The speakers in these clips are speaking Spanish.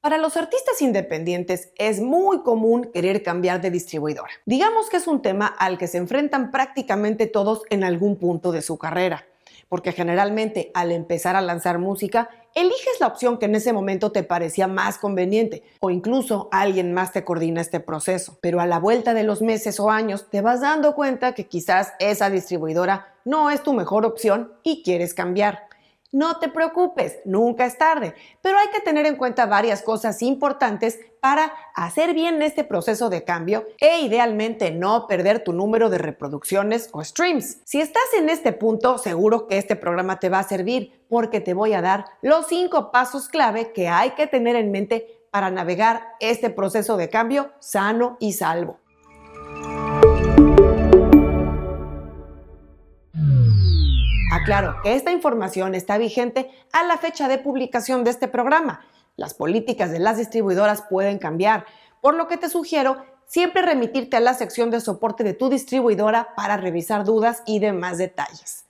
Para los artistas independientes es muy común querer cambiar de distribuidora. Digamos que es un tema al que se enfrentan prácticamente todos en algún punto de su carrera, porque generalmente al empezar a lanzar música, eliges la opción que en ese momento te parecía más conveniente o incluso alguien más te coordina este proceso. Pero a la vuelta de los meses o años te vas dando cuenta que quizás esa distribuidora no es tu mejor opción y quieres cambiar. No te preocupes, nunca es tarde, pero hay que tener en cuenta varias cosas importantes para hacer bien este proceso de cambio e idealmente no perder tu número de reproducciones o streams. Si estás en este punto, seguro que este programa te va a servir porque te voy a dar los cinco pasos clave que hay que tener en mente para navegar este proceso de cambio sano y salvo. Aclaro que esta información está vigente a la fecha de publicación de este programa. Las políticas de las distribuidoras pueden cambiar, por lo que te sugiero siempre remitirte a la sección de soporte de tu distribuidora para revisar dudas y demás detalles.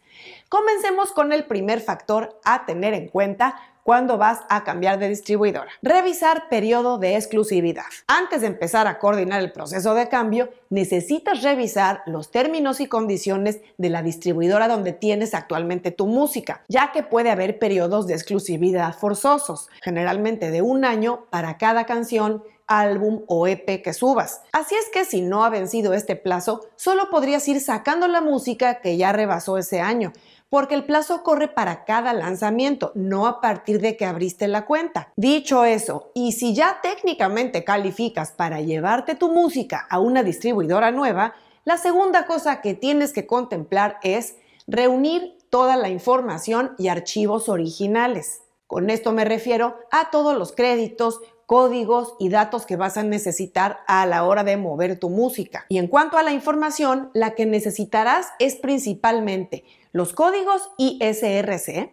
Comencemos con el primer factor a tener en cuenta cuando vas a cambiar de distribuidora. Revisar periodo de exclusividad. Antes de empezar a coordinar el proceso de cambio, necesitas revisar los términos y condiciones de la distribuidora donde tienes actualmente tu música, ya que puede haber periodos de exclusividad forzosos, generalmente de un año para cada canción álbum o EP que subas. Así es que si no ha vencido este plazo, solo podrías ir sacando la música que ya rebasó ese año, porque el plazo corre para cada lanzamiento, no a partir de que abriste la cuenta. Dicho eso, y si ya técnicamente calificas para llevarte tu música a una distribuidora nueva, la segunda cosa que tienes que contemplar es reunir toda la información y archivos originales. Con esto me refiero a todos los créditos, códigos y datos que vas a necesitar a la hora de mover tu música. Y en cuanto a la información, la que necesitarás es principalmente los códigos ISRC,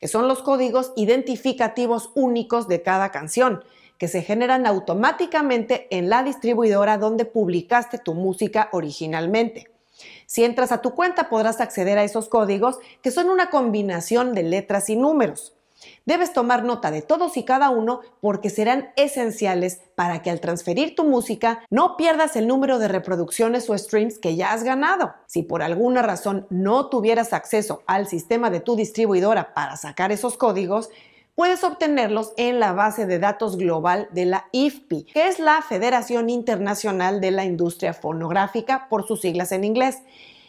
que son los códigos identificativos únicos de cada canción, que se generan automáticamente en la distribuidora donde publicaste tu música originalmente. Si entras a tu cuenta podrás acceder a esos códigos que son una combinación de letras y números. Debes tomar nota de todos y cada uno porque serán esenciales para que al transferir tu música no pierdas el número de reproducciones o streams que ya has ganado. Si por alguna razón no tuvieras acceso al sistema de tu distribuidora para sacar esos códigos, puedes obtenerlos en la base de datos global de la IFPI, que es la Federación Internacional de la Industria Fonográfica por sus siglas en inglés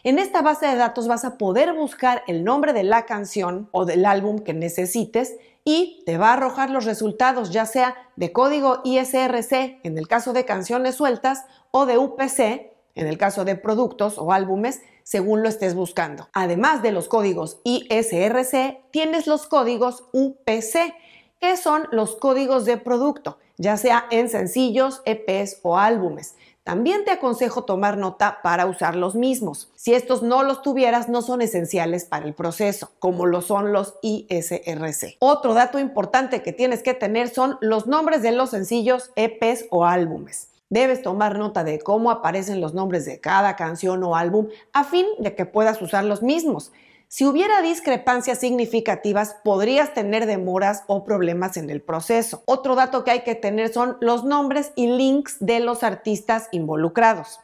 en esta base de datos vas a poder buscar el nombre de la canción o del álbum que necesites y te va a arrojar los resultados ya sea de código ISRC en el caso de canciones sueltas o de UPC en el caso de productos o álbumes según lo estés buscando. Además de los códigos ISRC, tienes los códigos UPC, que son los códigos de producto, ya sea en sencillos, EPs o álbumes. También te aconsejo tomar nota para usar los mismos. Si estos no los tuvieras, no son esenciales para el proceso, como lo son los ISRC. Otro dato importante que tienes que tener son los nombres de los sencillos, EPs o álbumes. Debes tomar nota de cómo aparecen los nombres de cada canción o álbum a fin de que puedas usar los mismos. Si hubiera discrepancias significativas, podrías tener demoras o problemas en el proceso. Otro dato que hay que tener son los nombres y links de los artistas involucrados.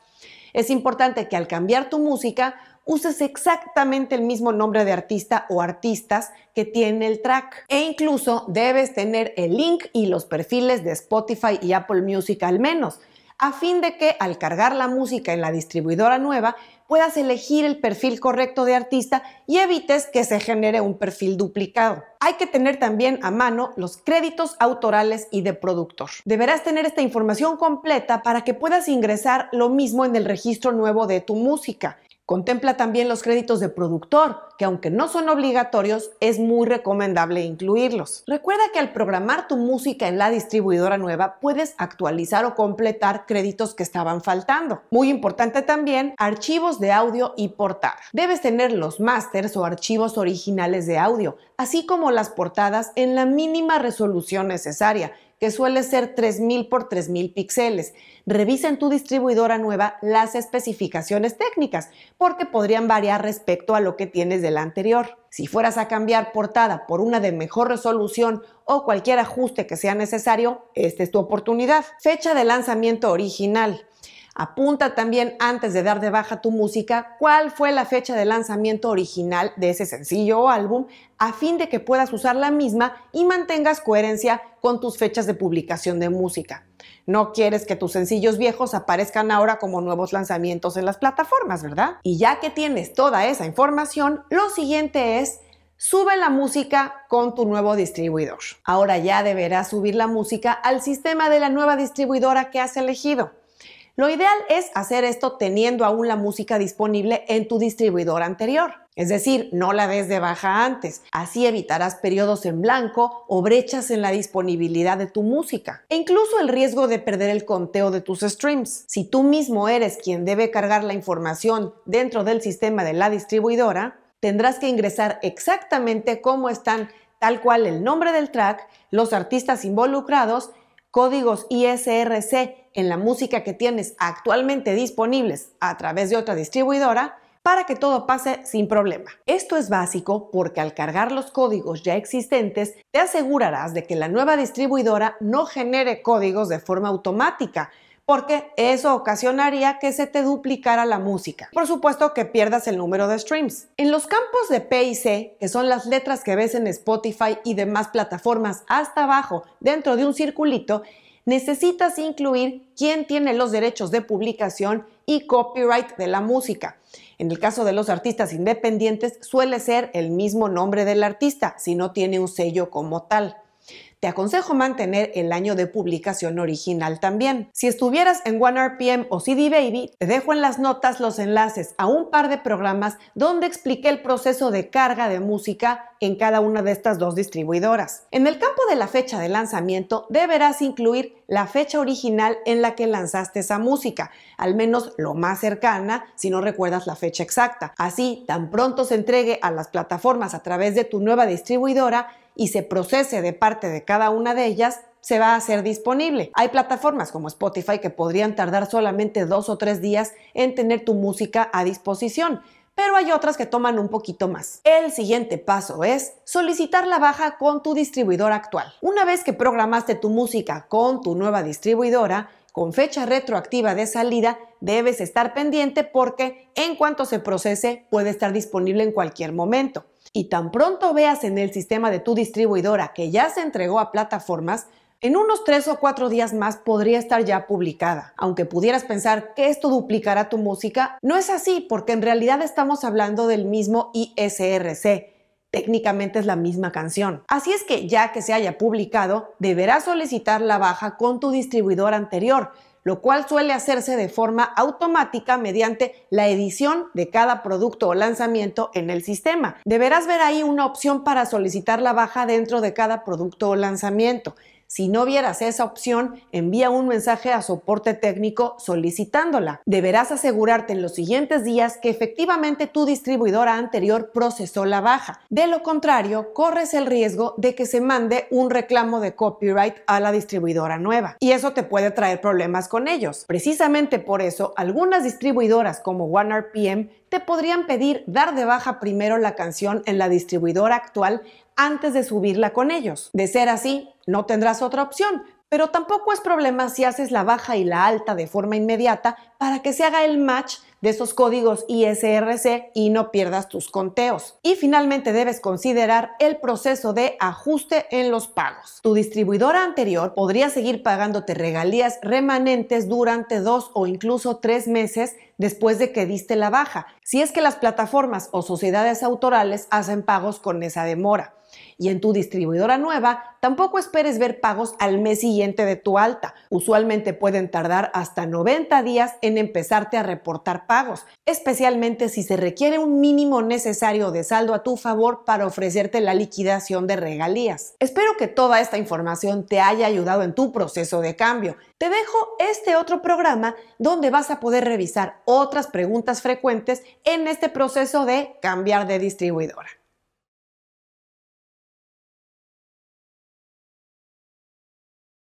Es importante que al cambiar tu música uses exactamente el mismo nombre de artista o artistas que tiene el track. E incluso debes tener el link y los perfiles de Spotify y Apple Music al menos, a fin de que al cargar la música en la distribuidora nueva puedas elegir el perfil correcto de artista y evites que se genere un perfil duplicado. Hay que tener también a mano los créditos autorales y de productor. Deberás tener esta información completa para que puedas ingresar lo mismo en el registro nuevo de tu música Contempla también los créditos de productor, que aunque no son obligatorios, es muy recomendable incluirlos. Recuerda que al programar tu música en la distribuidora nueva, puedes actualizar o completar créditos que estaban faltando. Muy importante también, archivos de audio y portada. Debes tener los masters o archivos originales de audio, así como las portadas en la mínima resolución necesaria que suele ser 3000 por 3000 píxeles. Revisa en tu distribuidora nueva las especificaciones técnicas, porque podrían variar respecto a lo que tienes de la anterior. Si fueras a cambiar portada por una de mejor resolución o cualquier ajuste que sea necesario, esta es tu oportunidad. Fecha de lanzamiento original. Apunta también antes de dar de baja tu música cuál fue la fecha de lanzamiento original de ese sencillo o álbum a fin de que puedas usar la misma y mantengas coherencia con tus fechas de publicación de música. No quieres que tus sencillos viejos aparezcan ahora como nuevos lanzamientos en las plataformas, ¿verdad? Y ya que tienes toda esa información, lo siguiente es Sube la música con tu nuevo distribuidor. Ahora ya deberás subir la música al sistema de la nueva distribuidora que has elegido. Lo ideal es hacer esto teniendo aún la música disponible en tu distribuidor anterior. Es decir, no la des de baja antes. Así evitarás periodos en blanco o brechas en la disponibilidad de tu música. E incluso el riesgo de perder el conteo de tus streams. Si tú mismo eres quien debe cargar la información dentro del sistema de la distribuidora, tendrás que ingresar exactamente cómo están tal cual el nombre del track, los artistas involucrados, códigos ISRC en la música que tienes actualmente disponibles a través de otra distribuidora para que todo pase sin problema. Esto es básico porque al cargar los códigos ya existentes, te asegurarás de que la nueva distribuidora no genere códigos de forma automática, porque eso ocasionaría que se te duplicara la música. Por supuesto que pierdas el número de streams. En los campos de P y C, que son las letras que ves en Spotify y demás plataformas hasta abajo dentro de un circulito, necesitas incluir quién tiene los derechos de publicación y copyright de la música. En el caso de los artistas independientes suele ser el mismo nombre del artista si no tiene un sello como tal. Te aconsejo mantener el año de publicación original también. Si estuvieras en OneRPM o CD Baby, te dejo en las notas los enlaces a un par de programas donde expliqué el proceso de carga de música en cada una de estas dos distribuidoras. En el campo de la fecha de lanzamiento deberás incluir la fecha original en la que lanzaste esa música, al menos lo más cercana si no recuerdas la fecha exacta. Así, tan pronto se entregue a las plataformas a través de tu nueva distribuidora, y se procese de parte de cada una de ellas, se va a hacer disponible. Hay plataformas como Spotify que podrían tardar solamente dos o tres días en tener tu música a disposición, pero hay otras que toman un poquito más. El siguiente paso es solicitar la baja con tu distribuidor actual. Una vez que programaste tu música con tu nueva distribuidora, con fecha retroactiva de salida, debes estar pendiente porque en cuanto se procese puede estar disponible en cualquier momento y tan pronto veas en el sistema de tu distribuidora que ya se entregó a plataformas, en unos tres o cuatro días más podría estar ya publicada. Aunque pudieras pensar que esto duplicará tu música, no es así porque en realidad estamos hablando del mismo ISRC. Técnicamente es la misma canción. Así es que ya que se haya publicado, deberás solicitar la baja con tu distribuidor anterior, lo cual suele hacerse de forma automática mediante la edición de cada producto o lanzamiento en el sistema. Deberás ver ahí una opción para solicitar la baja dentro de cada producto o lanzamiento. Si no vieras esa opción, envía un mensaje a soporte técnico solicitándola. Deberás asegurarte en los siguientes días que efectivamente tu distribuidora anterior procesó la baja. De lo contrario, corres el riesgo de que se mande un reclamo de copyright a la distribuidora nueva. Y eso te puede traer problemas con ellos. Precisamente por eso, algunas distribuidoras como OneRPM te podrían pedir dar de baja primero la canción en la distribuidora actual antes de subirla con ellos. De ser así, no tendrás otra opción, pero tampoco es problema si haces la baja y la alta de forma inmediata para que se haga el match de esos códigos ISRC y no pierdas tus conteos. Y finalmente debes considerar el proceso de ajuste en los pagos. Tu distribuidora anterior podría seguir pagándote regalías remanentes durante dos o incluso tres meses después de que diste la baja, si es que las plataformas o sociedades autorales hacen pagos con esa demora y en tu distribuidora nueva tampoco esperes ver pagos al mes siguiente de tu alta. Usualmente pueden tardar hasta 90 días en empezarte a reportar pagos, especialmente si se requiere un mínimo necesario de saldo a tu favor para ofrecerte la liquidación de regalías. Espero que toda esta información te haya ayudado en tu proceso de cambio. Te dejo este otro programa donde vas a poder revisar otras preguntas frecuentes en este proceso de cambiar de distribuidora.